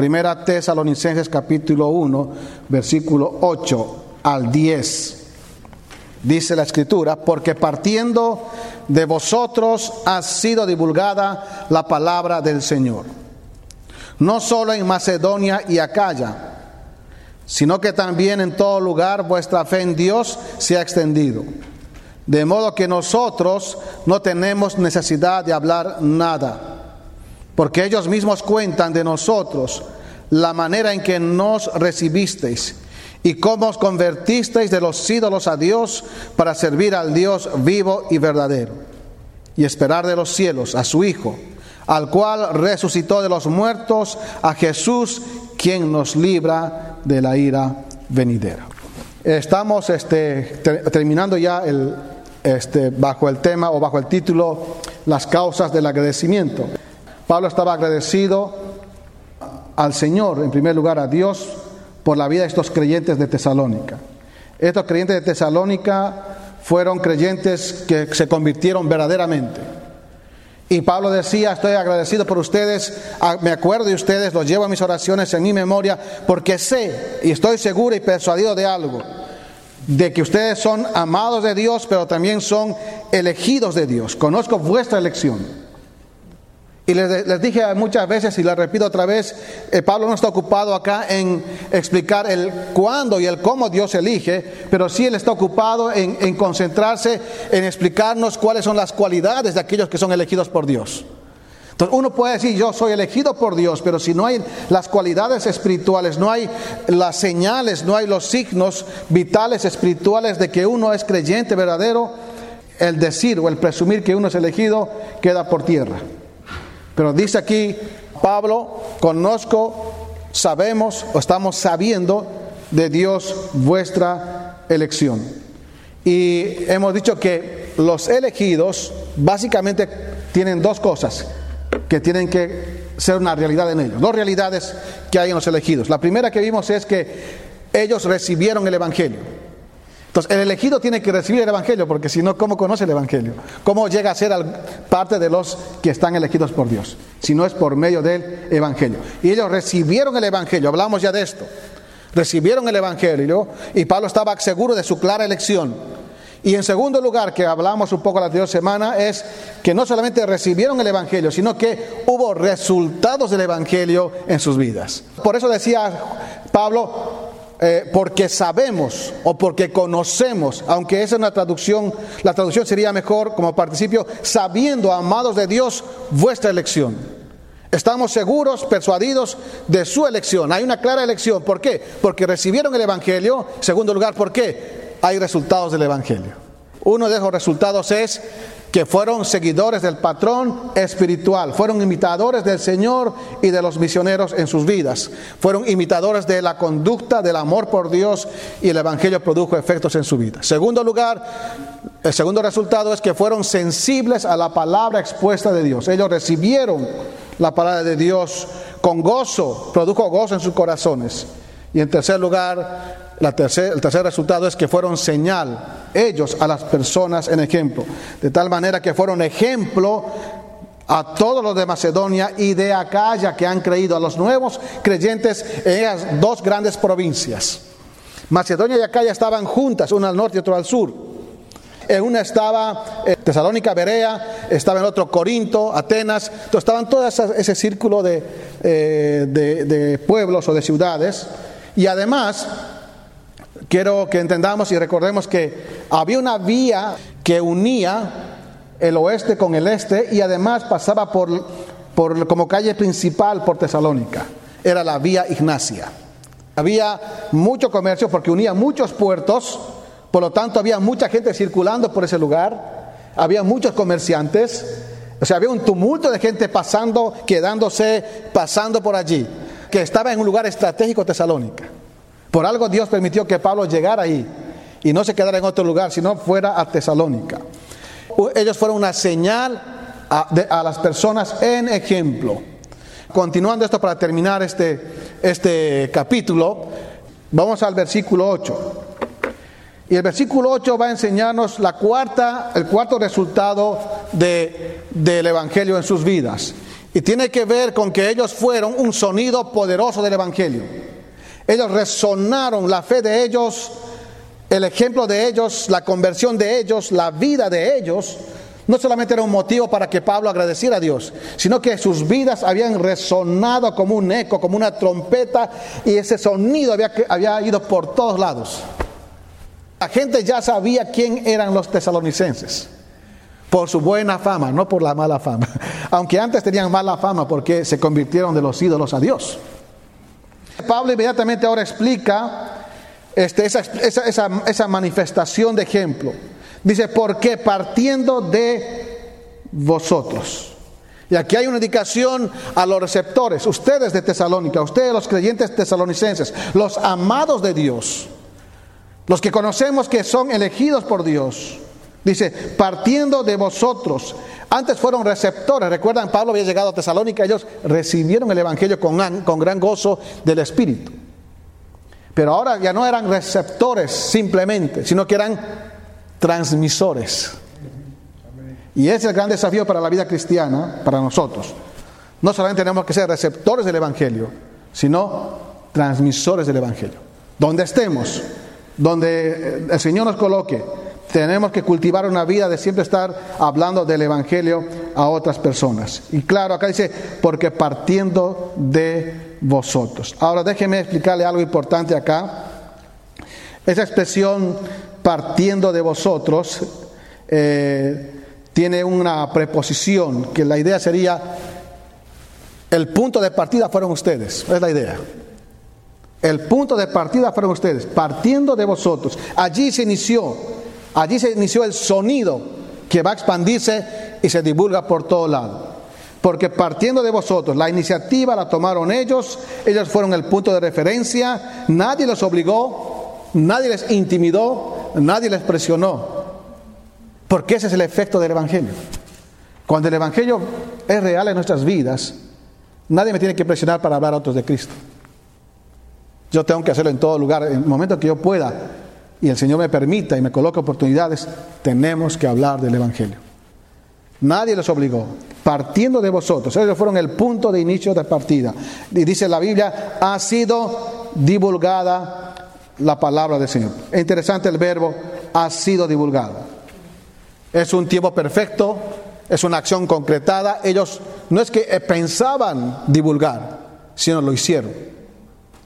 Primera Tesalonicenses capítulo 1, versículo 8 al 10. Dice la escritura, porque partiendo de vosotros ha sido divulgada la palabra del Señor. No solo en Macedonia y Acaya, sino que también en todo lugar vuestra fe en Dios se ha extendido. De modo que nosotros no tenemos necesidad de hablar nada, porque ellos mismos cuentan de nosotros la manera en que nos recibisteis y cómo os convertisteis de los ídolos a Dios para servir al Dios vivo y verdadero, y esperar de los cielos a su Hijo, al cual resucitó de los muertos, a Jesús, quien nos libra de la ira venidera. Estamos este, terminando ya el, este, bajo el tema o bajo el título Las causas del agradecimiento. Pablo estaba agradecido al Señor, en primer lugar a Dios, por la vida de estos creyentes de Tesalónica. Estos creyentes de Tesalónica fueron creyentes que se convirtieron verdaderamente. Y Pablo decía, estoy agradecido por ustedes, me acuerdo de ustedes, los llevo a mis oraciones en mi memoria, porque sé y estoy seguro y persuadido de algo, de que ustedes son amados de Dios, pero también son elegidos de Dios. Conozco vuestra elección. Y les, dije muchas veces y les repito otra vez, eh, Pablo no está ocupado acá en explicar el cuándo y el cómo Dios elige, pero sí él está ocupado en, en concentrarse en explicarnos cuáles son las cualidades de aquellos que son elegidos por Dios. Entonces uno puede decir, yo soy elegido por Dios, pero si no hay las cualidades espirituales, no hay las señales, no hay los signos vitales espirituales de que uno es creyente verdadero, el decir o el presumir que uno es elegido queda por tierra. Pero dice aquí Pablo, conozco, sabemos o estamos sabiendo de Dios vuestra elección. Y hemos dicho que los elegidos básicamente tienen dos cosas que tienen que ser una realidad en ellos. Dos realidades que hay en los elegidos. La primera que vimos es que ellos recibieron el Evangelio. Entonces, el elegido tiene que recibir el Evangelio, porque si no, ¿cómo conoce el Evangelio? ¿Cómo llega a ser parte de los que están elegidos por Dios? Si no es por medio del Evangelio. Y ellos recibieron el Evangelio, hablamos ya de esto. Recibieron el Evangelio y Pablo estaba seguro de su clara elección. Y en segundo lugar, que hablamos un poco la anterior semana, es que no solamente recibieron el Evangelio, sino que hubo resultados del Evangelio en sus vidas. Por eso decía Pablo, eh, porque sabemos o porque conocemos, aunque esa es una traducción, la traducción sería mejor como participio, sabiendo, amados de Dios, vuestra elección. Estamos seguros, persuadidos de su elección. Hay una clara elección. ¿Por qué? Porque recibieron el Evangelio. Segundo lugar, ¿por qué? Hay resultados del Evangelio. Uno de esos resultados es que fueron seguidores del patrón espiritual, fueron imitadores del Señor y de los misioneros en sus vidas, fueron imitadores de la conducta, del amor por Dios y el Evangelio produjo efectos en su vida. Segundo lugar, el segundo resultado es que fueron sensibles a la palabra expuesta de Dios. Ellos recibieron la palabra de Dios con gozo, produjo gozo en sus corazones. Y en tercer lugar, el tercer resultado es que fueron señal ellos a las personas en ejemplo. De tal manera que fueron ejemplo a todos los de Macedonia y de Acaya que han creído, a los nuevos creyentes en esas dos grandes provincias. Macedonia y Acaya estaban juntas, una al norte y otra al sur. En una estaba eh, Tesalónica, Berea, estaba en otro Corinto, Atenas, entonces estaban todo ese círculo de, eh, de pueblos o de ciudades. Y además, quiero que entendamos y recordemos que había una vía que unía el oeste con el este y además pasaba por, por como calle principal por Tesalónica. Era la vía Ignacia. Había mucho comercio porque unía muchos puertos, por lo tanto había mucha gente circulando por ese lugar, había muchos comerciantes, o sea, había un tumulto de gente pasando, quedándose, pasando por allí, que estaba en un lugar estratégico Tesalónica. Por algo Dios permitió que Pablo llegara ahí y no se quedara en otro lugar, sino fuera a Tesalónica. Ellos fueron una señal a, las personas en ejemplo. Continuando esto para terminar este, este capítulo, vamos al versículo 8. Y el versículo 8 va a enseñarnos la cuarta, el cuarto resultado de, del Evangelio en sus vidas. Y tiene que ver con que ellos fueron un sonido poderoso del Evangelio. Ellos resonaron la fe de ellos, el ejemplo de ellos, la conversión de ellos, la vida de ellos. No solamente era un motivo para que Pablo agradeciera a Dios, sino que sus vidas habían resonado como un eco, como una trompeta, y ese sonido había, ido por todos lados. La gente ya sabía quién eran los tesalonicenses por su buena fama, no por la mala fama. Aunque antes tenían mala fama porque se convirtieron de los ídolos a Dios. Pablo inmediatamente ahora explica este, esa, esa manifestación de ejemplo. Dice, porque partiendo de vosotros. Y aquí hay una indicación a los receptores, ustedes de Tesalónica, ustedes los creyentes tesalonicenses, los amados de Dios, los que conocemos que son elegidos por Dios. Dice, partiendo de vosotros. Antes fueron receptores. Recuerdan, Pablo había llegado a Tesalónica, ellos recibieron el Evangelio con, con gran gozo del Espíritu. Pero ahora ya no eran receptores simplemente, sino que eran transmisores. Y ese es el gran desafío para la vida cristiana, para nosotros. No solamente tenemos que ser receptores del Evangelio, sino transmisores del Evangelio. Donde estemos, donde el Señor nos coloque, tenemos que cultivar una vida de siempre estar hablando del Evangelio a otras personas. Y claro, acá dice, porque partiendo de vosotros. Ahora déjeme explicarle algo importante acá. Esa expresión partiendo de vosotros eh, tiene una preposición que la idea sería, el punto de partida fueron ustedes, es la idea. El punto de partida fueron ustedes, partiendo de vosotros. Allí se inició Allí se inició el sonido que va a expandirse y se divulga por todo lado. Porque partiendo de vosotros, la iniciativa la tomaron ellos, ellos fueron el punto de referencia, nadie los obligó, nadie les intimidó, nadie les presionó. Porque ese es el efecto del Evangelio. Cuando el Evangelio es real en nuestras vidas, nadie me tiene que presionar para hablar a otros de Cristo. Yo tengo que hacerlo en todo lugar, en el momento que yo pueda y el Señor me permita y me coloque oportunidades, tenemos que hablar del Evangelio. Nadie los obligó. Partiendo de vosotros, ellos fueron el punto de inicio de partida. Y dice la Biblia, ha sido divulgada la palabra del Señor. Es interesante el verbo, ha sido divulgada. Es un tiempo perfecto, es una acción concretada. Ellos no es que pensaban divulgar, sino lo hicieron.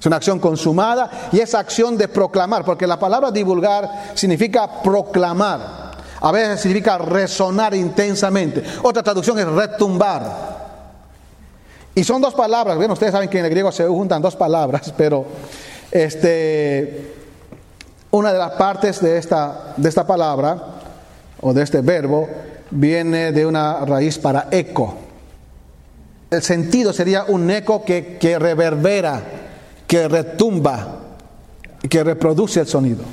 Es una acción consumada y esa acción de proclamar, porque la palabra divulgar significa proclamar. A veces significa resonar intensamente. Otra traducción es retumbar. Y son dos palabras. Bueno, ustedes saben que en el griego se juntan dos palabras, pero este, una de las partes de esta, de esta palabra o de este verbo viene de una raíz para eco. El sentido sería un eco que, que reverbera que retumba que reproduce el sonido.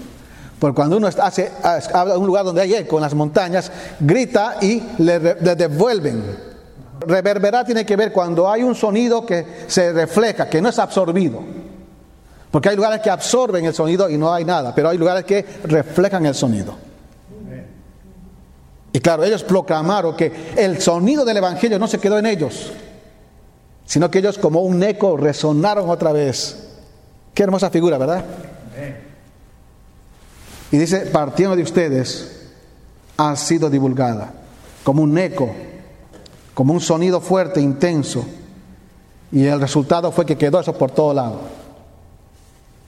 Porque cuando uno hace, habla de un lugar donde hay eco, en las montañas, grita y le, devuelven. Reverberar tiene que ver cuando hay un sonido que se refleja, que no es absorbido. Porque hay lugares que absorben el sonido y no hay nada, pero hay lugares que reflejan el sonido. Y claro, ellos proclamaron que el sonido del Evangelio no se quedó en ellos, sino que ellos como un eco resonaron otra vez. Qué hermosa figura, ¿verdad? Y dice, partiendo de ustedes, ha sido divulgada como un eco, como un sonido fuerte, intenso. Y el resultado fue que quedó eso por todo lado.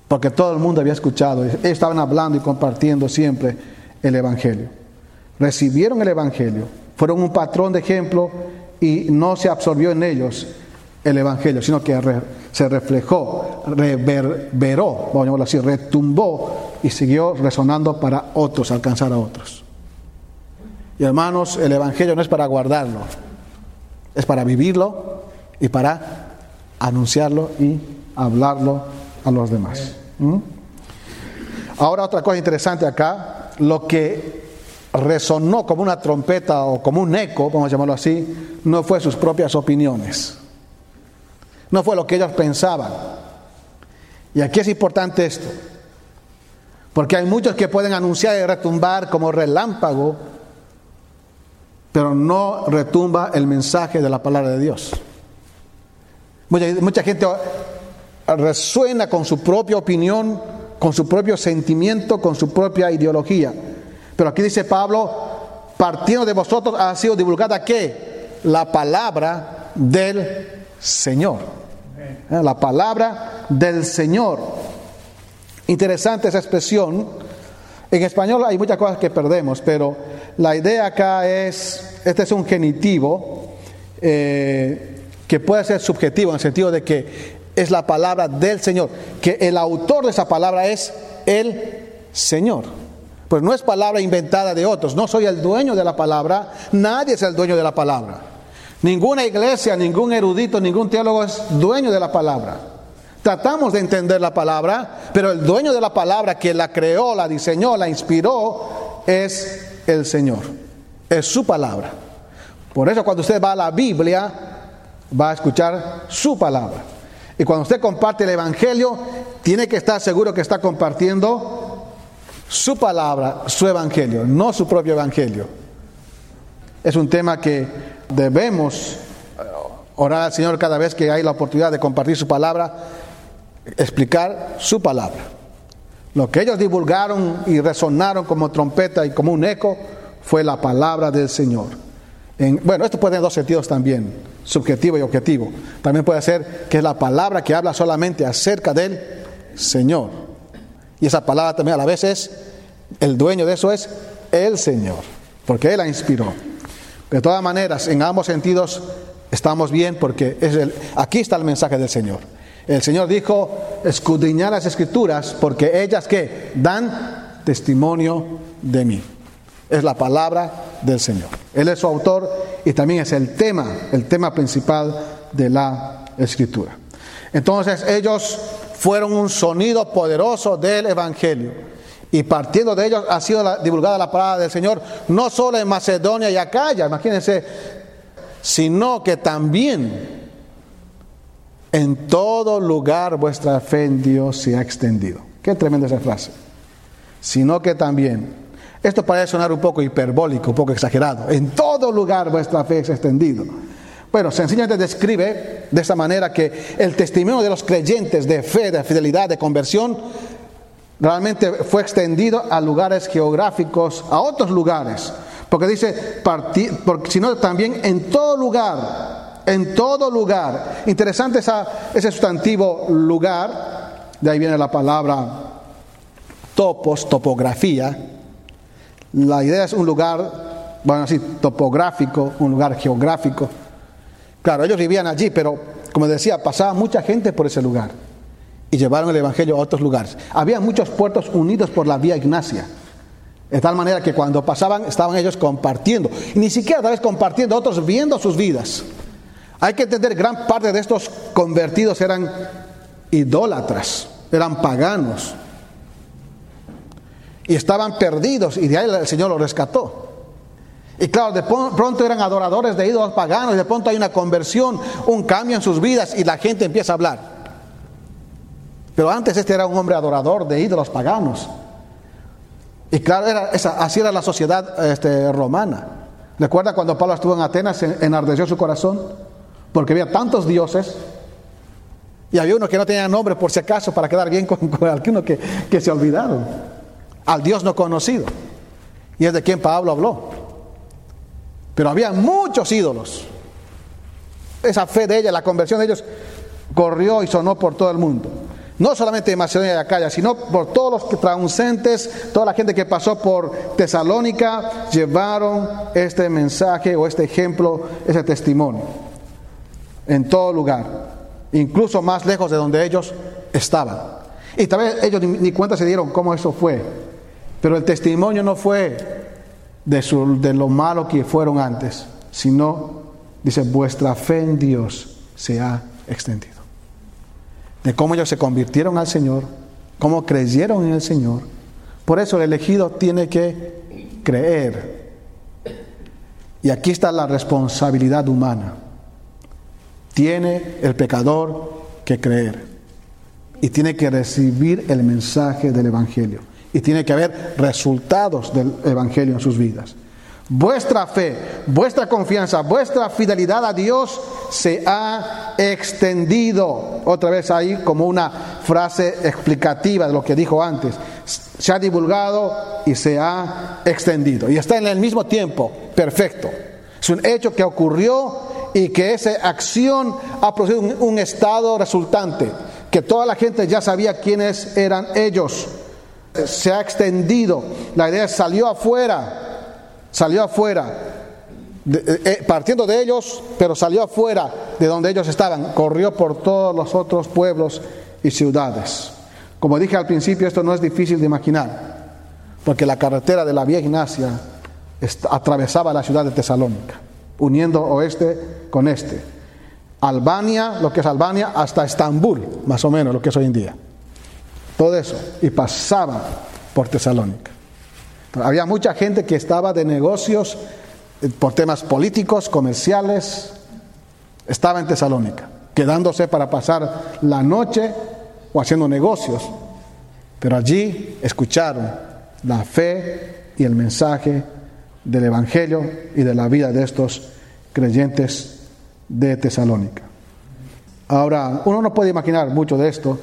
Porque todo el mundo había escuchado. Estaban hablando y compartiendo siempre el Evangelio. Recibieron el Evangelio, fueron un patrón de ejemplo y no se absorbió en ellos el Evangelio, sino que se reflejó, reverberó, vamos a llamarlo así, retumbó y siguió resonando para otros, alcanzar a otros. Y hermanos, el Evangelio no es para guardarlo, es para vivirlo y para anunciarlo y hablarlo a los demás. ¿Mm? Ahora otra cosa interesante acá, lo que resonó como una trompeta o como un eco, vamos a llamarlo así, no fue sus propias opiniones no fue lo que ellos pensaban. Y aquí es importante esto. Porque hay muchos que pueden anunciar y retumbar como relámpago, pero no retumba el mensaje de la palabra de Dios. Mucha, mucha gente resuena con su propia opinión, con su propio sentimiento, con su propia ideología. Pero aquí dice Pablo, partiendo de vosotros ha sido divulgada qué? La palabra del Señor. ¿Eh? La palabra del Señor. Interesante esa expresión. En español hay muchas cosas que perdemos, pero la idea acá es, este es un genitivo eh, que puede ser subjetivo en el sentido de que es la palabra del Señor, que el autor de esa palabra es el Señor. Pues no es palabra inventada de otros, no soy el dueño de la palabra, nadie es el dueño de la palabra. Ninguna iglesia, ningún erudito, ningún teólogo es dueño de la palabra. Tratamos de entender la palabra, pero el dueño de la palabra, que la creó, la diseñó, la inspiró, es el Señor. Es su palabra. Por eso cuando usted va a la Biblia, va a escuchar su palabra. Y cuando usted comparte el Evangelio, tiene que estar seguro que está compartiendo su palabra, su Evangelio, no su propio Evangelio. Es un tema que debemos orar al Señor cada vez que hay la oportunidad de compartir su palabra, explicar su palabra. Lo que ellos divulgaron y resonaron como trompeta y como un eco fue la palabra del Señor. bueno, esto puede tener dos sentidos también, subjetivo y objetivo. También puede ser que es la palabra que habla solamente acerca del Señor. Y esa palabra también a la vez es, el dueño de eso es el Señor, porque Él la inspiró. De todas maneras, en ambos sentidos estamos bien porque es el, aquí está el mensaje del Señor. El Señor dijo, escudriñar las escrituras porque ellas que dan testimonio de mí. Es la palabra del Señor. Él es su autor y también es el tema, el tema principal de la escritura. Entonces ellos fueron un sonido poderoso del Evangelio. Y partiendo de ellos ha sido divulgada la palabra del Señor, no solo en Macedonia y Acaya, imagínense, sino que también en todo lugar vuestra fe en Dios se ha extendido. Qué tremenda esa frase. Sino que también, esto parece sonar un poco hiperbólico, un poco exagerado, en todo lugar vuestra fe se ha extendido. Bueno, sencillamente describe de esa manera que el testimonio de los creyentes de fe, de fidelidad, de conversión, realmente fue extendido a lugares geográficos, a otros lugares. Porque dice, sino también en todo lugar en todo lugar. Interesante ese sustantivo lugar, de ahí viene la palabra topos, topografía. La idea es un lugar, bueno, así, topográfico, un lugar geográfico. Claro, ellos vivían allí, pero como decía, pasaba mucha gente por ese lugar y llevaron el Evangelio a otros lugares. Había muchos puertos unidos por la vía Ignacia. De tal manera que cuando pasaban estaban ellos compartiendo. Y ni siquiera tal vez compartiendo, otros viendo sus vidas. Hay que entender, gran parte de estos convertidos eran idólatras, eran paganos. Y estaban perdidos y de ahí el Señor los rescató. Y claro, de pronto eran adoradores de ídolos paganos, y de pronto hay una conversión, un cambio en sus vidas y la gente empieza a hablar. Pero antes este era un hombre adorador de ídolos paganos. Y claro, era así era la sociedad este, romana. ¿Recuerda cuando Pablo estuvo en Atenas, enardeció su corazón? porque había tantos dioses y había uno que no tenía nombre por si acaso para quedar bien con, alguno que, que se olvidaron, al Dios no conocido. Y es de quien Pablo habló. Pero había muchos ídolos. Esa fe de ella, la conversión de ellos, corrió y sonó por todo el mundo. No solamente en Macedonia y Acaya, sino por todos los transeúntes, toda la gente que pasó por Tesalónica, llevaron este mensaje o este ejemplo, ese testimonio en todo lugar, incluso más lejos de donde ellos estaban. Y tal vez ellos ni, cuenta se dieron cómo eso fue, pero el testimonio no fue de, su, de lo malo que fueron antes, sino, dice, vuestra fe en Dios se ha extendido. De cómo ellos se convirtieron al Señor, cómo creyeron en el Señor. Por eso el elegido tiene que creer. Y aquí está la responsabilidad humana. Tiene el pecador que creer y tiene que recibir el mensaje del Evangelio y tiene que haber resultados del Evangelio en sus vidas. Vuestra fe, vuestra confianza, vuestra fidelidad a Dios se ha extendido. Otra vez ahí como una frase explicativa de lo que dijo antes. Se ha divulgado y se ha extendido. Y está en el mismo tiempo. Perfecto. Es un hecho que ocurrió y que esa acción ha producido un, un estado resultante. Que toda la gente ya sabía quiénes eran ellos. Se ha extendido. La idea salió afuera salió afuera, eh, eh, partiendo de ellos, pero salió afuera de donde ellos estaban, corrió por todos los otros pueblos y ciudades. Como dije al principio, esto no es difícil de imaginar, porque la carretera de la Vía Ignacia atravesaba la ciudad de Tesalónica, uniendo oeste con este. Albania, lo que es Albania, hasta Estambul, más o menos lo que es hoy en día. Todo eso, y pasaba por Tesalónica. Había mucha gente que estaba de negocios eh, por temas políticos, comerciales, estaba en Tesalónica, quedándose para pasar la noche o haciendo negocios. Pero allí escucharon la fe y el mensaje del Evangelio y de la vida de estos creyentes de Tesalónica. Ahora, uno no puede imaginar mucho de esto.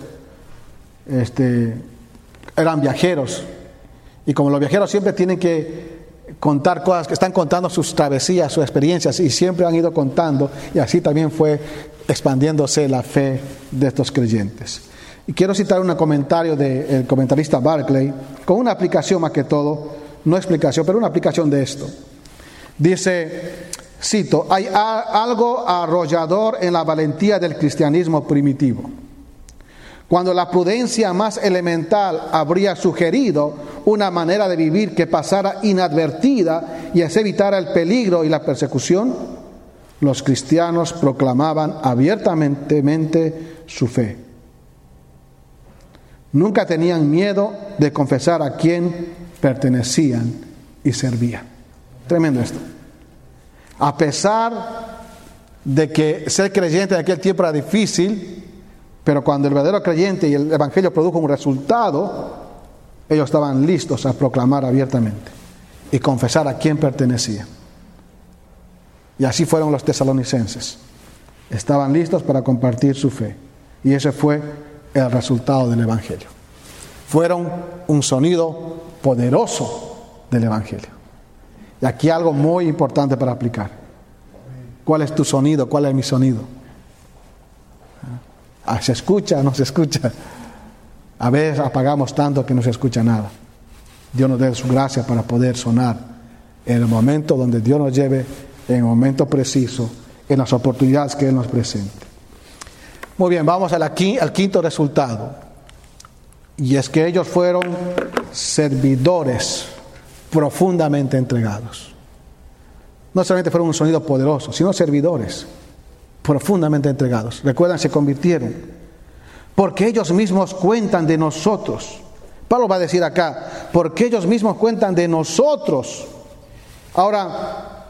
Este, eran viajeros, y como los viajeros siempre tienen que contar cosas, que están contando sus travesías, sus experiencias, y siempre han ido contando, y así también fue expandiéndose la fe de estos creyentes. Y quiero citar un comentario del comentarista Barclay, con una aplicación más que todo, no explicación, pero una aplicación de esto. Dice, cito, hay algo arrollador en la valentía del cristianismo primitivo cuando la prudencia más elemental habría sugerido una manera de vivir que pasara inadvertida y así evitara el peligro y la persecución, los cristianos proclamaban abiertamente su fe. Nunca tenían miedo de confesar a quién pertenecían y servían. Tremendo esto. A pesar de que ser creyente en aquel tiempo era difícil, pero cuando el verdadero creyente y el Evangelio produjo un resultado, ellos estaban listos a proclamar abiertamente y confesar a quién pertenecía. Y así fueron los tesalonicenses. Estaban listos para compartir su fe. Y ese fue el resultado del Evangelio. Fueron un sonido poderoso del Evangelio. Y aquí algo muy importante para aplicar. ¿Cuál es tu sonido? ¿Cuál es mi sonido? Ah, ¿Se escucha no se escucha? A veces apagamos tanto que no se escucha nada. Dios nos dé su gracia para poder sonar en el momento donde Dios nos lleve, en el momento preciso, en las oportunidades que Él nos presente. Muy bien, vamos al quinto resultado. Y es que ellos fueron servidores profundamente entregados. No solamente fueron un sonido poderoso, sino servidores profundamente entregados. Recuerdan, se convirtieron. Porque ellos mismos cuentan de nosotros. Pablo va a decir acá, porque ellos mismos cuentan de nosotros. Ahora,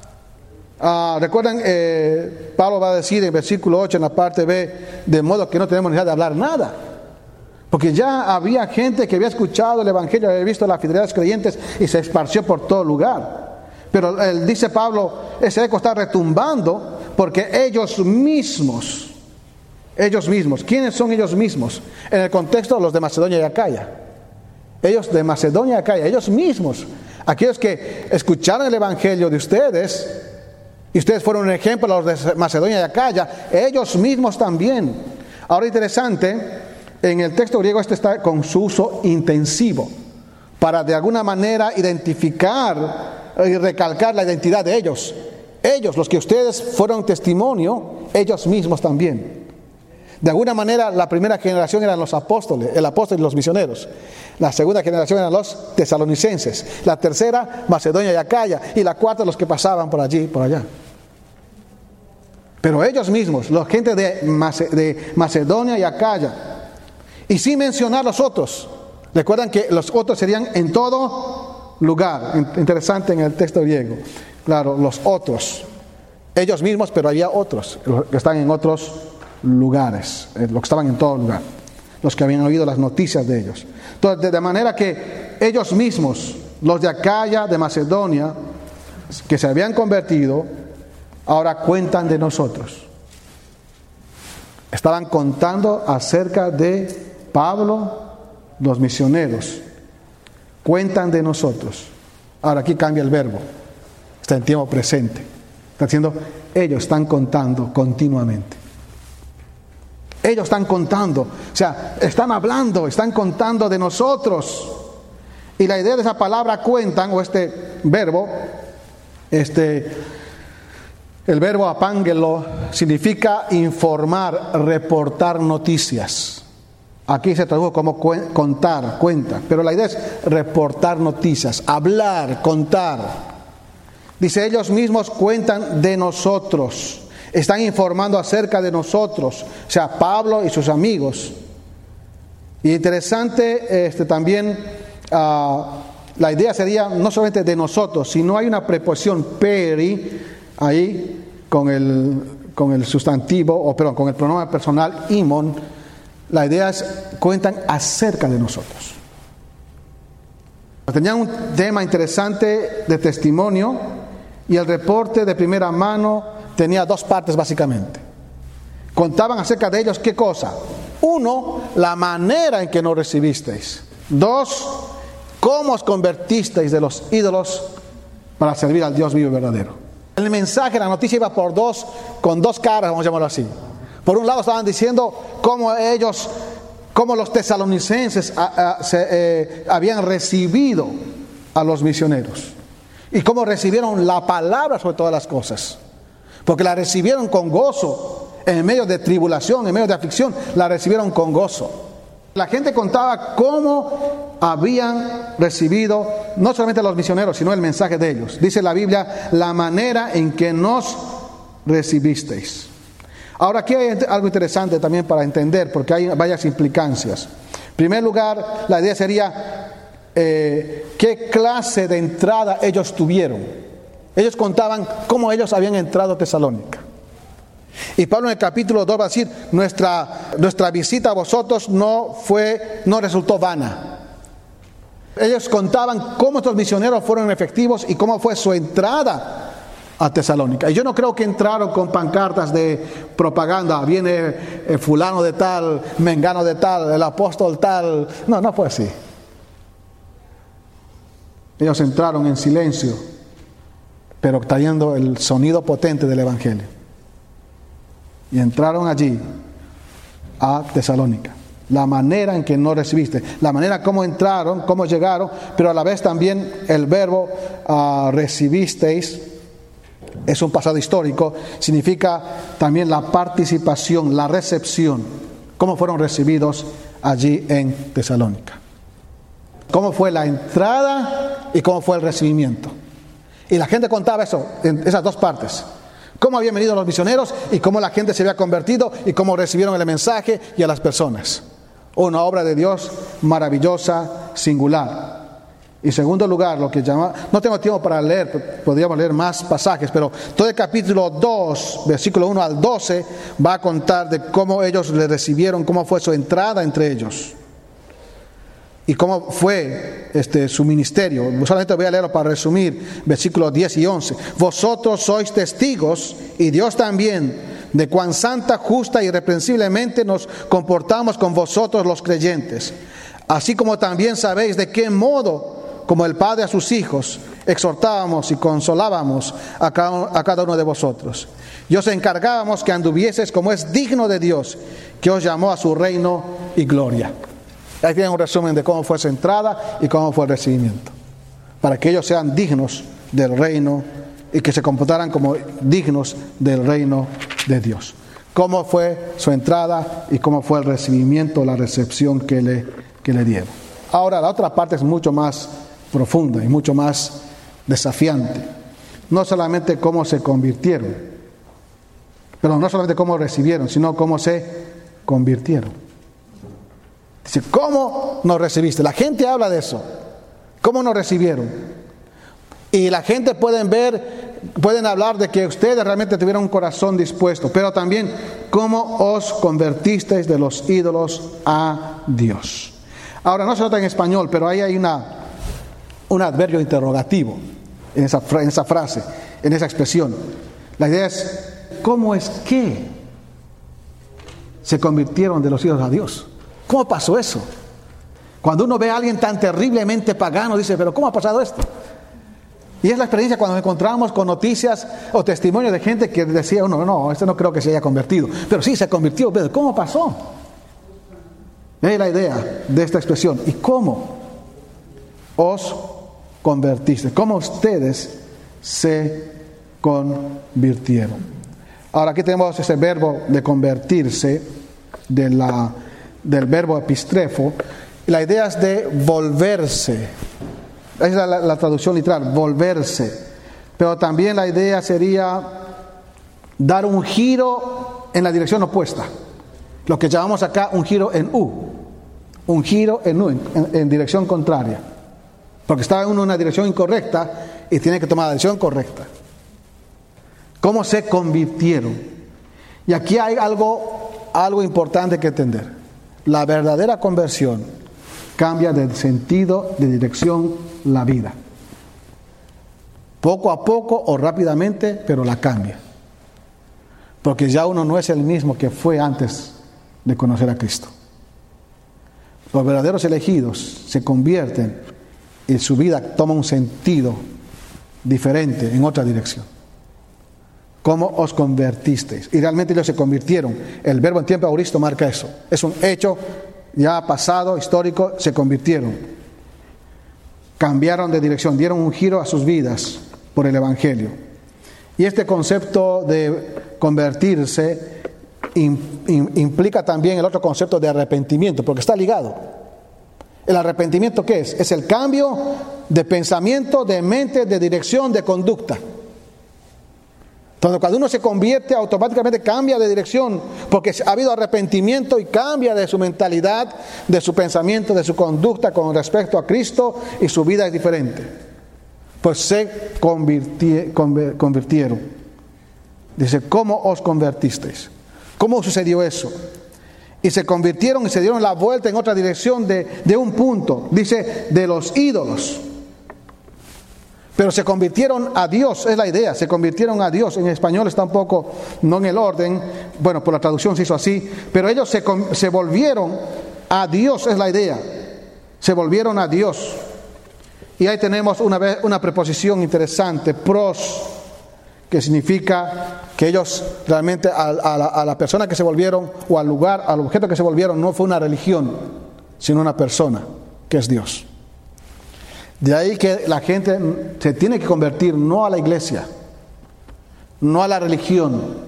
uh, recuerdan, eh, Pablo va a decir en versículo 8, en la parte B, de modo que no tenemos necesidad de hablar nada. Porque ya había gente que había escuchado el Evangelio, había visto la fidelidad de los creyentes y se esparció por todo lugar. Pero él, dice Pablo, ese eco está retumbando porque ellos mismos, ellos mismos, ¿quiénes son ellos mismos? En el contexto de los de Macedonia y Acaya. Ellos de Macedonia y Acaya, ellos mismos, aquellos que escucharon el Evangelio de ustedes, y ustedes fueron un ejemplo a los de Macedonia y Acaya, ellos mismos también. Ahora interesante, en el texto griego este está con su uso intensivo, para de alguna manera identificar y recalcar la identidad de ellos. Ellos, los que ustedes fueron testimonio, ellos mismos también. De alguna manera, la primera generación eran los apóstoles, el apóstol y los misioneros. La segunda generación eran los tesalonicenses. La tercera, Macedonia y Acaya. Y la cuarta, los que pasaban por allí, por allá. Pero ellos mismos, la gente de, Macedonia y Acaya. Y sin mencionar los otros. Recuerdan que los otros serían en todo lugar. Interesante en el texto griego. Claro, los otros. Ellos mismos, pero había otros que están en otros lugares, eh, los que estaban en todo lugar, los que habían oído las noticias de ellos. Entonces, de manera que ellos mismos, los de Acaya, de Macedonia, que se habían convertido, ahora cuentan de nosotros. Estaban contando acerca de Pablo, los misioneros. Cuentan de nosotros. Ahora aquí cambia el verbo. Está en tiempo presente. Está diciendo, ellos están contando continuamente. Ellos están contando, o sea, están hablando, están contando de nosotros. Y la idea de esa palabra cuentan, o este verbo, este, el verbo apángelo significa informar, reportar noticias. Aquí se tradujo como contar, cuenta, pero la idea es reportar noticias, hablar, contar. Dice, ellos mismos cuentan de nosotros están informando acerca de nosotros, o sea, Pablo y sus amigos. Y interesante este, también, ah, la idea sería no solamente de nosotros, sino hay una preposición peri ahí con el, con el sustantivo, o perdón, con el pronombre personal imon. La idea es, cuentan acerca de nosotros. Tenían un tema interesante de testimonio y el reporte de primera mano tenía dos partes básicamente. Contaban acerca de ellos qué cosa. Uno, la manera en que nos recibisteis. Dos, cómo os convertisteis de los ídolos para servir al Dios vivo y verdadero. El mensaje, la noticia iba por dos, con dos caras, vamos a llamarlo así. Por un lado estaban diciendo cómo ellos, cómo los tesalonicenses eh, habían recibido a los misioneros y cómo recibieron la palabra sobre todas las cosas porque la recibieron con gozo. En medio de tribulación, en medio de aflicción, la recibieron con gozo. La gente contaba cómo habían recibido no solamente los misioneros, sino el mensaje de ellos. Dice la Biblia, la manera en que nos recibisteis. Ahora aquí hay algo interesante también para entender, porque hay varias implicancias. En primer lugar, la idea sería eh, qué clase de entrada ellos tuvieron. Ellos contaban cómo ellos habían entrado a Tesalónica. Y Pablo en el capítulo 2 va a decir, nuestra, nuestra visita a vosotros no fue, no resultó vana. Ellos contaban cómo estos misioneros fueron efectivos y cómo fue su entrada a Tesalónica. Y yo no creo que entraron con pancartas de propaganda, viene el fulano de tal, mengano de tal, el apóstol tal. No, no fue así. Ellos entraron en silencio pero trayendo el sonido potente del Evangelio. Y entraron allí a Tesalónica. La manera en que no recibiste, la manera como entraron, cómo llegaron, pero a la vez también el verbo ah, recibisteis es un pasado histórico, significa también la participación, la recepción, cómo fueron recibidos allí en Tesalónica. Cómo fue la entrada y cómo fue el recibimiento. Y la gente contaba eso, en esas dos partes. Cómo habían venido los misioneros y cómo la gente se había convertido y cómo recibieron el mensaje y a las personas. Una obra de Dios maravillosa, singular. Y segundo lugar, lo que llama, no tengo tiempo para leer, podríamos leer más pasajes, pero todo el capítulo 2, versículo 1 al 12, va a contar de cómo ellos le recibieron, cómo fue su entrada entre ellos y cómo fue este, su ministerio. Solamente voy a leerlo para resumir, versículos 10 y 11. Vosotros sois testigos, y Dios también, de cuán santa, justa y irreprensiblemente nos comportamos con vosotros los creyentes. Así como también sabéis de qué modo, como el Padre a sus hijos, exhortábamos y consolábamos a cada, a cada uno de vosotros. Y os encargábamos que anduvieses como es digno de Dios, que os llamó a su reino y gloria. Ahí tienen un resumen de cómo fue su entrada y cómo fue el recibimiento. Para que ellos sean dignos del reino y que se comportaran como dignos del reino de Dios. Cómo fue su entrada y cómo fue el recibimiento, la recepción que le, que le dieron. Ahora, la otra parte es mucho más profunda y mucho más desafiante. No solamente cómo se convirtieron, pero no solamente cómo recibieron, sino cómo se convirtieron. Dice, ¿cómo nos recibiste? La gente habla de eso. ¿Cómo nos recibieron? Y la gente pueden ver, pueden hablar de que ustedes realmente tuvieron un corazón dispuesto, pero también cómo os convertisteis de los ídolos a Dios. Ahora, no se nota en español, pero ahí hay una, un adverbio interrogativo. en esa, en esa frase, en esa expresión. La idea es, ¿cómo es que se convirtieron de los hijos a Dios? ¿Cómo pasó eso? Cuando uno ve a alguien tan terriblemente pagano, dice, pero ¿cómo ha pasado esto? Y es la experiencia cuando nos encontramos con noticias o testimonios de gente que decía uno, no, este no creo que se haya convertido. Pero sí, se convirtió, pero ¿cómo pasó? Es la idea de esta expresión. ¿Y cómo os convertiste? ¿Cómo ustedes se convirtieron? Ahora aquí tenemos ese verbo de convertirse, de la, del verbo epistrefo. La idea es de volverse esa es la, traducción literal, volverse. Pero también la idea sería dar un giro en la dirección opuesta. Lo que llamamos acá un giro en U. Un giro en U, en, dirección contraria. Porque está en una dirección incorrecta y tiene que tomar la dirección correcta. ¿Cómo se convirtieron? Y aquí hay algo, algo importante que entender. La verdadera conversión cambia de sentido, de dirección la vida. Poco a poco o rápidamente, pero la cambia. Porque ya uno no es el mismo que fue antes de conocer a Cristo. Los verdaderos elegidos se convierten y su vida toma un sentido diferente en otra dirección. ¿Cómo os convertisteis? Y realmente ellos se convirtieron. El verbo en tiempo auristo marca eso. Es un hecho ya pasado, histórico, se convirtieron cambiaron de dirección, dieron un giro a sus vidas por el Evangelio. Y este concepto de convertirse implica también el otro concepto de arrepentimiento, porque está ligado. ¿El arrepentimiento qué es? Es el cambio de pensamiento, de mente, de dirección, de conducta. Entonces, cuando uno se convierte, automáticamente cambia de dirección, porque ha habido arrepentimiento y cambia de su mentalidad, de su pensamiento, de su conducta con respecto a Cristo y su vida es diferente. Pues se convirtieron. Dice, ¿cómo os convertisteis? ¿Cómo sucedió eso? Y se convirtieron y se dieron la vuelta en otra dirección de, de un punto. Dice, de los ídolos. Pero se convirtieron a Dios, es la idea, se convirtieron a Dios. En español está un poco, no en el orden, bueno, por la traducción se hizo así, pero ellos se, se volvieron a Dios, es la idea. Se volvieron a Dios. Y ahí tenemos una, una preposición interesante, pros, que significa que ellos realmente a, a, la, persona que se volvieron o al lugar, al objeto que se volvieron, no fue una religión, sino una persona, que es Dios. De ahí que la gente se tiene que convertir no a la iglesia, no a la religión,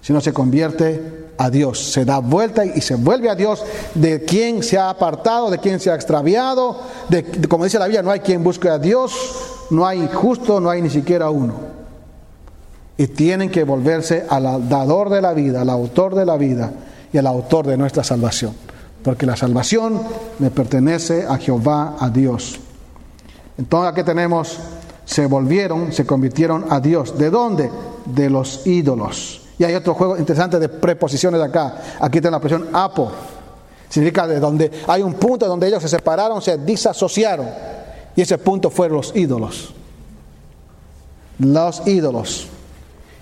sino se convierte a Dios, se da vuelta y se vuelve a Dios de quien se ha apartado, de quien se ha extraviado, de, como dice la Biblia, no hay quien busque a Dios, no hay justo, no hay ni siquiera uno. Y tienen que volverse al dador de la vida, al autor de la vida y al autor de nuestra salvación. Porque la salvación me pertenece a Jehová, a Dios. Entonces aquí tenemos, se volvieron, se convirtieron a Dios. ¿De dónde? De los ídolos. Y hay otro juego interesante de preposiciones acá. Aquí tengo la expresión apo. Significa de donde hay un punto donde ellos se separaron, se disasociaron. Y ese punto fueron los ídolos. Los ídolos.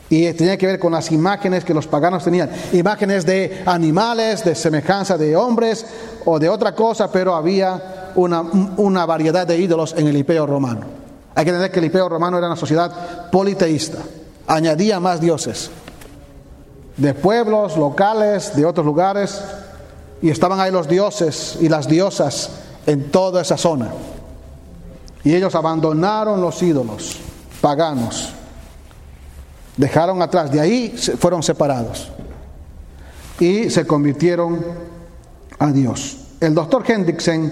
Y tenía que ver con las imágenes que los paganos tenían. Imágenes de animales, de semejanza de hombres o de otra cosa, pero había una, variedad de ídolos en el Imperio romano. Hay que entender que el Imperio romano era una sociedad politeísta, añadía más dioses, de pueblos locales, de otros lugares, y estaban ahí los dioses y las diosas en toda esa zona. Y ellos abandonaron los ídolos paganos, dejaron atrás, de ahí fueron separados y se convirtieron a Dios. El doctor Hendrickson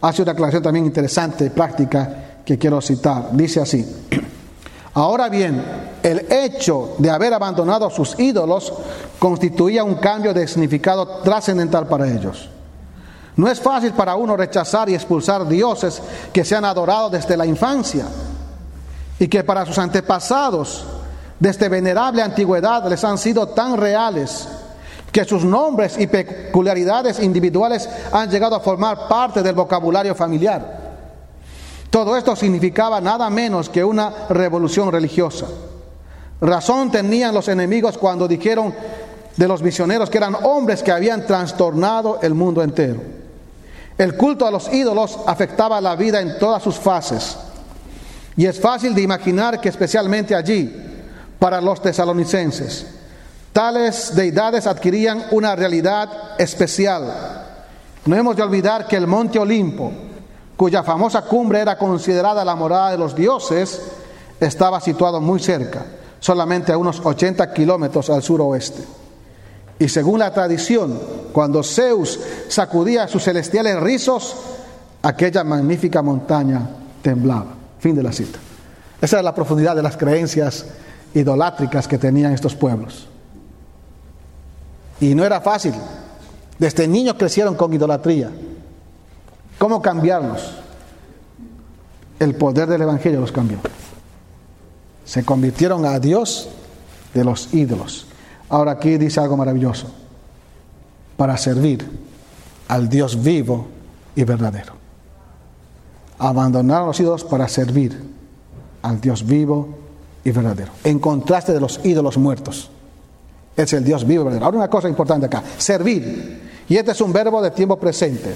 hace una aclaración también interesante y práctica que quiero citar. Dice así, ahora bien, el hecho de haber abandonado sus ídolos constituía un cambio de significado trascendental para ellos. No es fácil para uno rechazar y expulsar dioses que se han adorado desde la infancia y que para sus antepasados desde venerable antigüedad les han sido tan reales que sus nombres y peculiaridades individuales han llegado a formar parte del vocabulario familiar. Todo esto significaba nada menos que una revolución religiosa. Razón tenían los enemigos cuando dijeron de los misioneros que eran hombres que habían trastornado el mundo entero. El culto a los ídolos afectaba la vida en todas sus fases. Y es fácil de imaginar que especialmente allí, para los tesalonicenses, deidades adquirían una realidad especial. No hemos de olvidar que el monte Olimpo, cuya famosa cumbre era considerada la morada de los dioses, estaba situado muy cerca solamente a unos 80 kilómetros al suroeste. Y según la tradición, cuando Zeus sacudía sus celestiales rizos, aquella magnífica montaña temblaba. Fin de la cita. Esa es la profundidad de las creencias idolátricas que tenían estos pueblos. Y no era fácil. Desde niños crecieron con idolatría. ¿Cómo cambiarlos? El poder del Evangelio los cambió. Se convirtieron a Dios de los ídolos. Ahora aquí dice algo maravilloso. Para servir al Dios vivo y verdadero. Abandonaron los ídolos para servir al Dios vivo y verdadero. En contraste de los ídolos muertos. Es el Dios vivo. Ahora una cosa importante acá. Servir. Y este es un verbo de tiempo presente.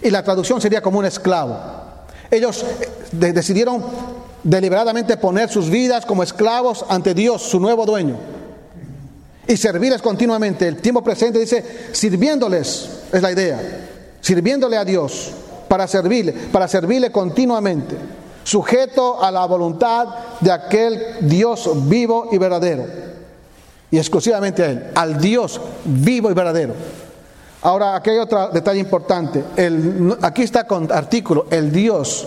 Y la traducción sería como un esclavo. Ellos eh, decidieron deliberadamente poner sus vidas como esclavos ante Dios, su nuevo dueño, y servirles continuamente. El tiempo presente dice, sirviéndoles, es la idea, sirviéndole a Dios, para servirle, para servirle continuamente, sujeto a la voluntad de aquel Dios vivo y verdadero, y exclusivamente a Él, al Dios vivo y verdadero. Ahora, aquí hay otro detalle importante. Aquí está con artículo, el Dios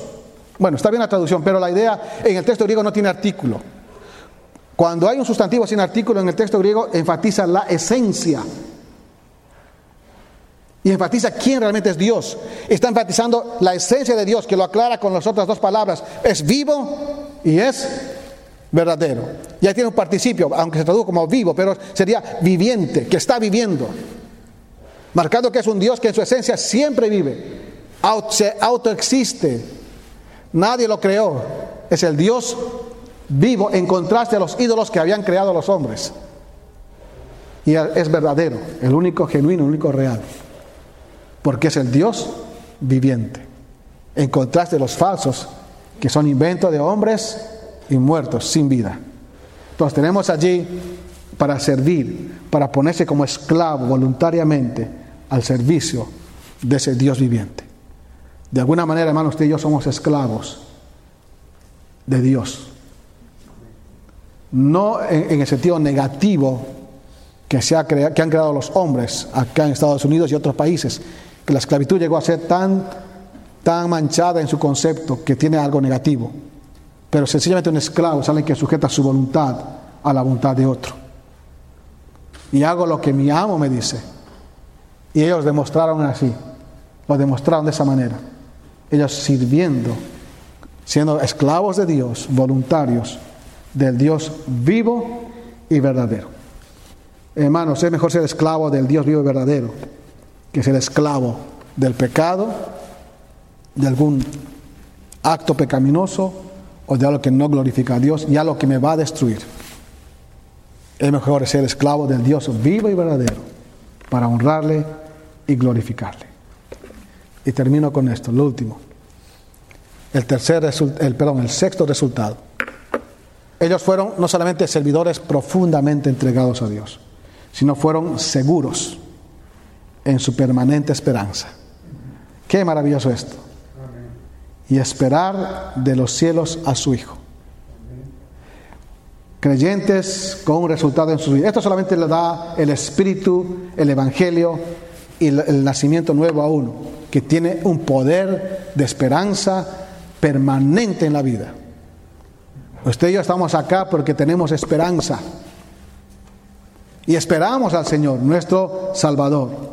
bueno, está bien la traducción, pero la idea en el texto griego no tiene artículo. Cuando hay un sustantivo sin artículo en el texto griego, enfatiza la esencia. Y enfatiza quién realmente es Dios. Está enfatizando la esencia de Dios, que lo aclara con las otras dos palabras. Es vivo y es verdadero. Ya tiene un participio, aunque se traduce como vivo, pero sería viviente, que está viviendo. Marcando que es un Dios que en su esencia siempre vive, se autoexiste, Nadie lo creó. Es el Dios vivo en contraste a los ídolos que habían creado los hombres. Y es verdadero, el único genuino, el único real. Porque es el Dios viviente. En contraste a los falsos, que son inventos de hombres y muertos, sin vida. Entonces tenemos allí para servir, para ponerse como esclavo voluntariamente al servicio de ese Dios viviente. De alguna manera, hermanos, usted y yo somos esclavos de Dios. No en, el sentido negativo que, se ha que han creado los hombres acá en Estados Unidos y otros países, que la esclavitud llegó a ser tan, tan manchada en su concepto que tiene algo negativo. Pero sencillamente un esclavo es alguien que sujeta su voluntad a la voluntad de otro. Y hago lo que mi amo me dice. Y ellos demostraron así, lo demostraron de esa manera ellos sirviendo, siendo esclavos de Dios, voluntarios del Dios vivo y verdadero. Hermanos, es mejor ser esclavo del Dios vivo y verdadero que ser esclavo del pecado, de algún acto pecaminoso o de algo que no glorifica a Dios y algo que me va a destruir. Es mejor ser esclavo del Dios vivo y verdadero para honrarle y glorificarle. Y termino con esto, lo último. El tercer el, perdón, el sexto resultado. Ellos fueron no solamente servidores profundamente entregados a Dios, sino fueron seguros en su permanente esperanza. Qué maravilloso esto. Y esperar de los cielos a su Hijo. Creyentes con un resultado en su vida. Esto solamente le da el Espíritu, el Evangelio y el nacimiento nuevo a uno que tiene un poder de esperanza permanente en la vida. Usted y yo estamos acá porque tenemos esperanza. Y esperamos al Señor, nuestro Salvador.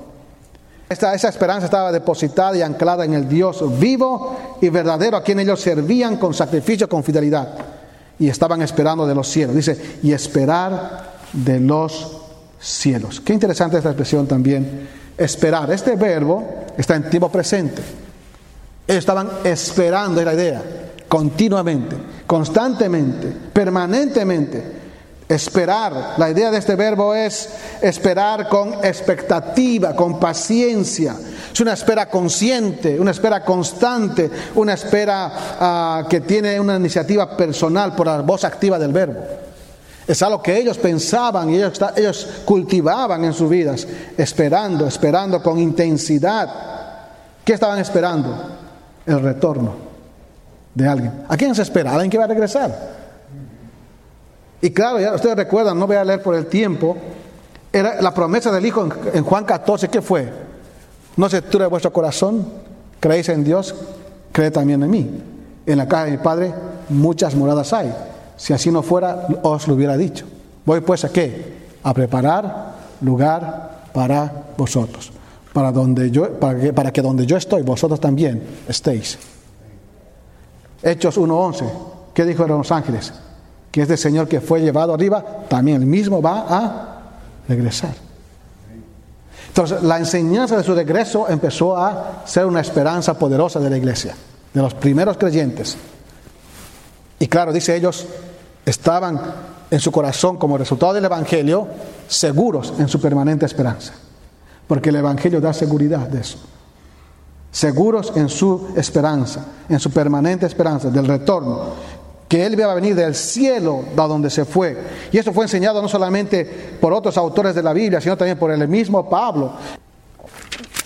Esta, esa esperanza estaba depositada y anclada en el Dios vivo y verdadero a quien ellos servían con sacrificio, con fidelidad. Y estaban esperando de los cielos. Dice, y esperar de los cielos. Qué interesante esta expresión también Esperar. Este verbo está en tiempo presente. Ellos estaban esperando, es la idea. continuamente, constantemente, permanentemente. Esperar, la idea de este verbo es esperar con expectativa, con paciencia. Es una espera consciente, una espera constante, una espera ah, que tiene una iniciativa personal por la voz activa del verbo. Es algo que ellos pensaban y ellos, cultivaban en sus vidas, esperando, esperando con intensidad. ¿Qué estaban esperando? El retorno de alguien. ¿A quién se espera? alguien que va a regresar? Y claro, ya ustedes recuerdan, no voy a leer por el tiempo, era la promesa del Hijo en, Juan 14, ¿qué fue? No se turbe vuestro corazón, creéis en Dios, cree también en mí. En la casa de mi Padre muchas moradas hay. Si así no fuera, os lo hubiera dicho. Voy pues a qué? A preparar lugar para vosotros. Para, donde yo, para, que, donde yo estoy, vosotros también estéis. Hechos 1.11. ¿Qué dijo los ángeles? Que este Señor que fue llevado arriba, también el mismo va a regresar. Entonces, la enseñanza de su regreso empezó a ser una esperanza poderosa de la iglesia, de los primeros creyentes. Y claro, dice ellos, estaban en su corazón como resultado del Evangelio seguros en su permanente esperanza. Porque el Evangelio da seguridad de eso. Seguros en su esperanza, en su permanente esperanza del retorno. Que Él iba a venir del cielo de donde se fue. Y eso fue enseñado no solamente por otros autores de la Biblia, sino también por el mismo Pablo.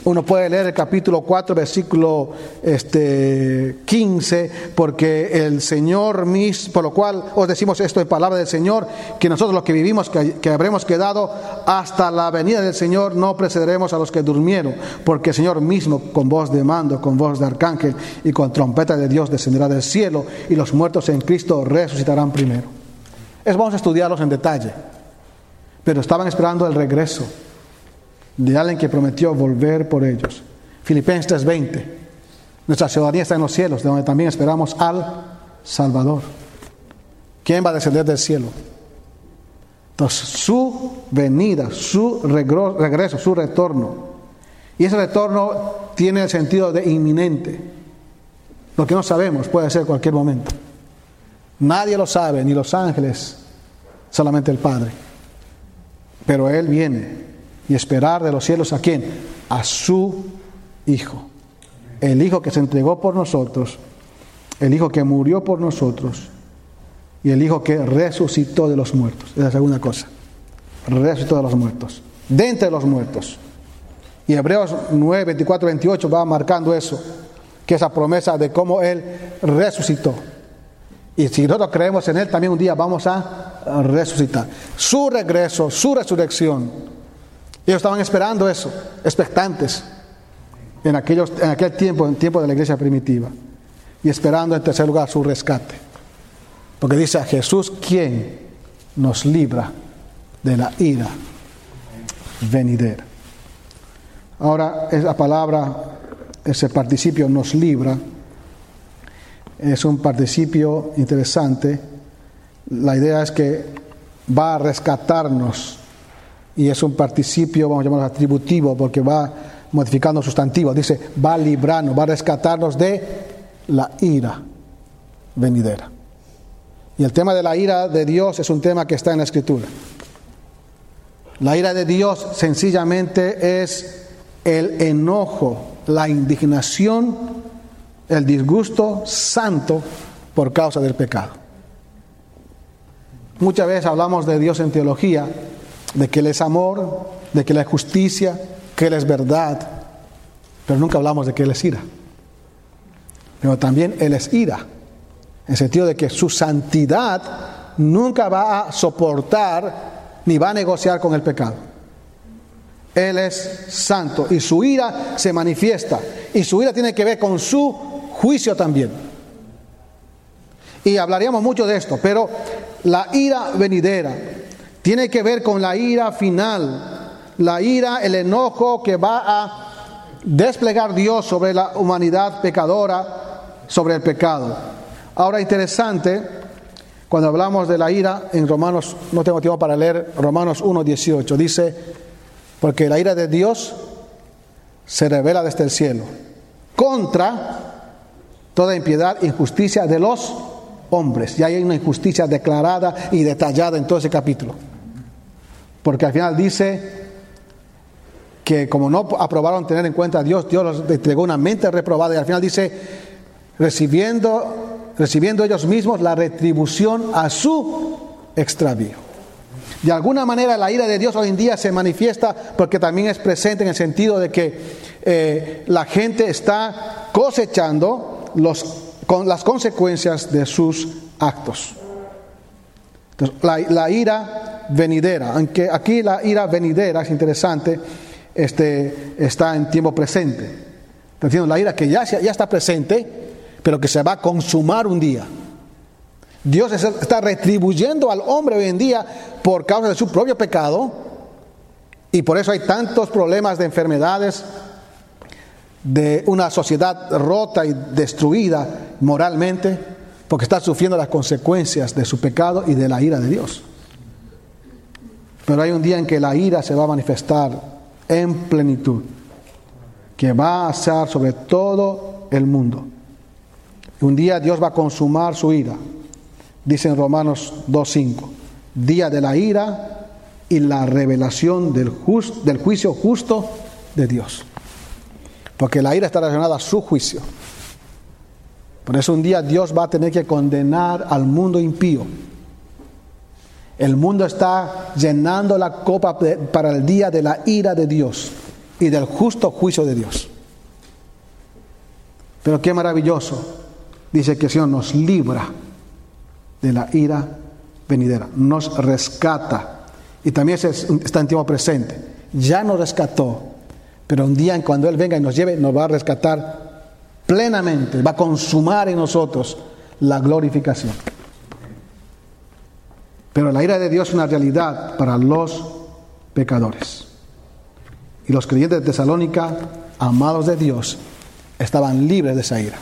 Uno puede leer el capítulo 4, versículo este, 15, porque el Señor mismo, por lo cual os decimos esto en palabra del Señor, que nosotros los que vivimos, que, que, habremos quedado hasta la venida del Señor, no precederemos a los que durmieron, porque el Señor mismo, con voz de mando, con voz de arcángel y con trompeta de Dios, descenderá del cielo, y los muertos en Cristo resucitarán primero. Es vamos a estudiarlos en detalle, pero estaban esperando el regreso de alguien que prometió volver por ellos. Filipenses 3:20. Nuestra ciudadanía está en los cielos, de donde también esperamos al Salvador. ¿Quién va a descender del cielo? Entonces, su venida, su regreso, su retorno. Y ese retorno tiene el sentido de inminente. Lo que no sabemos puede ser cualquier momento. Nadie lo sabe, ni los ángeles, solamente el Padre. Pero Él viene y esperar de los cielos a quién? A su Hijo. El Hijo que se entregó por nosotros, el Hijo que murió por nosotros y el Hijo que resucitó de los muertos. Es la segunda cosa. Resucitó de los muertos. De entre los muertos. Y Hebreos 9, 24, 28 va marcando eso, que esa promesa de cómo Él resucitó. Y si nosotros creemos en Él, también un día vamos a resucitar. Su regreso, su resurrección ellos estaban esperando eso, expectantes, en, aquellos, en aquel tiempo, en tiempo de la iglesia primitiva, y esperando en tercer lugar su rescate. Porque dice a Jesús, ¿quién nos libra de la ira venidera? Ahora, esa palabra, ese participio nos libra, es un participio interesante. La idea es que va a rescatarnos y es un participio, vamos a llamarlo atributivo, porque va modificando sustantivo. Dice, va a librarnos, va a rescatarnos de la ira venidera. Y el tema de la ira de Dios es un tema que está en la Escritura. La ira de Dios sencillamente es el enojo, la indignación, el disgusto santo por causa del pecado. Muchas veces hablamos de Dios en teología de que Él es amor, de que Él es justicia, que Él es verdad, pero nunca hablamos de que Él es ira. Pero también Él es ira, en el sentido de que su santidad nunca va a soportar ni va a negociar con el pecado. Él es santo y su ira se manifiesta y su ira tiene que ver con su juicio también. Y hablaríamos mucho de esto, pero la ira venidera, tiene que ver con la ira final, la ira, el enojo que va a desplegar Dios sobre la humanidad pecadora, sobre el pecado. Ahora interesante, cuando hablamos de la ira, en Romanos, no tengo tiempo para leer, Romanos 1.18, dice, porque la ira de Dios se revela desde el cielo, contra toda impiedad, injusticia de los hombres. Y hay una injusticia declarada y detallada en todo ese capítulo. Porque al final dice que como no aprobaron tener en cuenta a Dios, Dios los entregó una mente reprobada y al final dice, recibiendo, recibiendo ellos mismos la retribución a su extravío. De alguna manera la ira de Dios hoy en día se manifiesta porque también es presente en el sentido de que eh, la gente está cosechando los, con las consecuencias de sus actos. la, ira venidera, aunque aquí la ira venidera es interesante, este, está en tiempo presente. Diciendo la ira que ya, ya está presente, pero que se va a consumar un día. Dios está retribuyendo al hombre hoy en día por causa de su propio pecado y por eso hay tantos problemas de enfermedades, de una sociedad rota y destruida moralmente, porque está sufriendo las consecuencias de su pecado y de la ira de Dios. Pero hay un día en que la ira se va a manifestar en plenitud, que va a ser sobre todo el mundo. Un día Dios va a consumar su ira dice en Romanos 2.5, día de la ira y la revelación del, del juicio justo de Dios. Porque la ira está relacionada a su juicio. Por eso un día Dios va a tener que condenar al mundo impío. El mundo está llenando la copa para el día de la ira de Dios y del justo juicio de Dios. Pero qué maravilloso, dice que el Señor nos libra de la ira venidera. Nos rescata. Y también está en tiempo presente. Ya nos rescató. Pero un día cuando Él venga y nos lleve, nos va a rescatar plenamente. Va a consumar en nosotros la glorificación. Pero la ira de Dios es una realidad para los pecadores. Y los creyentes de Tesalónica, amados de Dios, estaban libres de esa ira.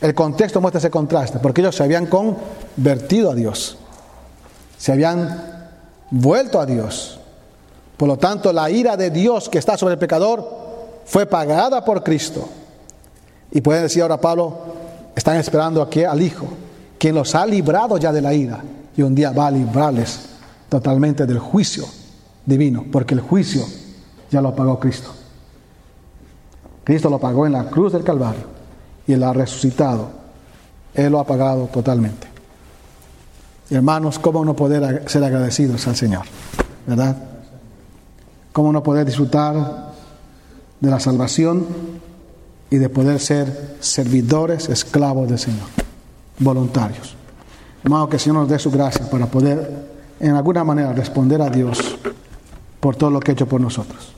El contexto muestra ese contraste, porque ellos se habían convertido a Dios, se habían vuelto a Dios. Por lo tanto, la ira de Dios que está sobre el pecador fue pagada por Cristo. Y pueden decir ahora, Pablo, están esperando aquí al Hijo, quien los ha librado ya de la ira, y un día va a librarles totalmente del juicio divino, porque el juicio ya lo pagó Cristo. Cristo lo pagó en la cruz del Calvario y Él ha resucitado. Él lo ha pagado totalmente. hermanos, ¿cómo no poder ser agradecidos al Señor? ¿Verdad? ¿Cómo no poder disfrutar de la salvación y de poder ser servidores, esclavos del Señor, voluntarios? Hermano, que el Señor nos dé su gracia para poder en alguna manera responder a Dios por todo lo que ha hecho por nosotros.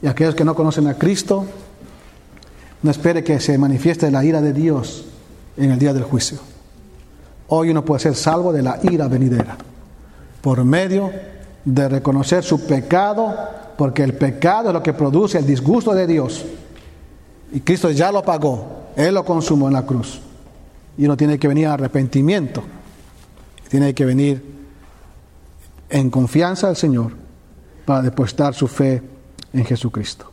Y aquellos que no conocen a Cristo, no espere que se manifieste la ira de Dios en el día del juicio. Hoy uno puede ser salvo de la ira venidera por medio de reconocer su pecado, porque el pecado es lo que produce el disgusto de Dios. Y Cristo ya lo pagó, Él lo consumó en la cruz. Y uno tiene que venir a arrepentimiento, tiene que venir en confianza al Señor para depositar su fe en Jesucristo.